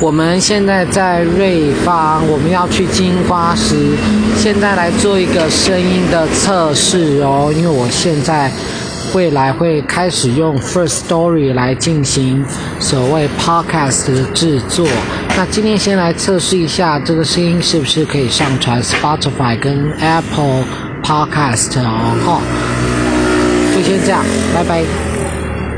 我们现在在瑞芳，我们要去金花石，现在来做一个声音的测试哦，因为我现在未来会开始用 first story 来进行所谓 podcast 的制作，那今天先来测试一下这个声音是不是可以上传 Spotify 跟 Apple Podcast 哦，好。就先这样，拜拜。